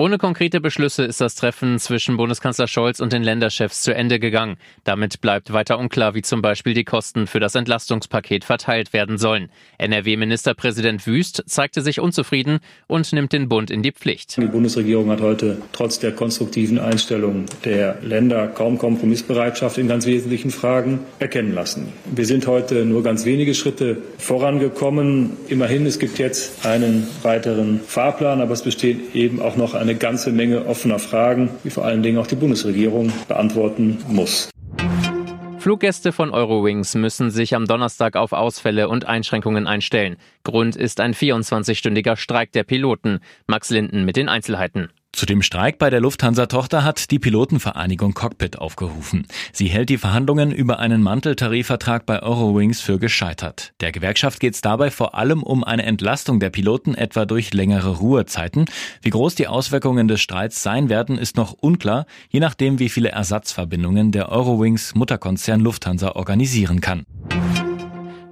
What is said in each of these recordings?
Ohne konkrete Beschlüsse ist das Treffen zwischen Bundeskanzler Scholz und den Länderchefs zu Ende gegangen. Damit bleibt weiter unklar, wie zum Beispiel die Kosten für das Entlastungspaket verteilt werden sollen. NRW-Ministerpräsident Wüst zeigte sich unzufrieden und nimmt den Bund in die Pflicht. Die Bundesregierung hat heute trotz der konstruktiven Einstellung der Länder kaum Kompromissbereitschaft in ganz wesentlichen Fragen erkennen lassen. Wir sind heute nur ganz wenige Schritte vorangekommen. Immerhin, es gibt jetzt einen weiteren Fahrplan, aber es besteht eben auch noch ein eine ganze Menge offener Fragen, die vor allen Dingen auch die Bundesregierung beantworten muss. Fluggäste von Eurowings müssen sich am Donnerstag auf Ausfälle und Einschränkungen einstellen. Grund ist ein 24-stündiger Streik der Piloten. Max Linden mit den Einzelheiten. Zu dem Streik bei der Lufthansa-Tochter hat die Pilotenvereinigung Cockpit aufgerufen. Sie hält die Verhandlungen über einen Manteltarifvertrag bei Eurowings für gescheitert. Der Gewerkschaft geht es dabei vor allem um eine Entlastung der Piloten etwa durch längere Ruhezeiten. Wie groß die Auswirkungen des Streits sein werden, ist noch unklar, je nachdem, wie viele Ersatzverbindungen der Eurowings Mutterkonzern Lufthansa organisieren kann.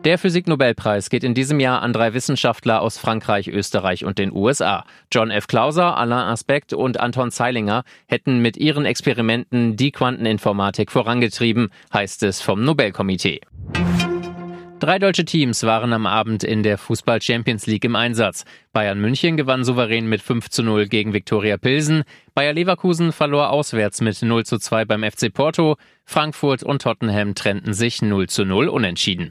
Der Physiknobelpreis geht in diesem Jahr an drei Wissenschaftler aus Frankreich, Österreich und den USA. John F. Clauser, Alain Aspect und Anton Zeilinger hätten mit ihren Experimenten die Quanteninformatik vorangetrieben, heißt es vom Nobelkomitee. Drei deutsche Teams waren am Abend in der Fußball Champions League im Einsatz. Bayern München gewann souverän mit 5 zu 0 gegen Viktoria Pilsen. Bayer Leverkusen verlor auswärts mit 0 zu 2 beim FC Porto. Frankfurt und Tottenham trennten sich 0 zu 0 unentschieden.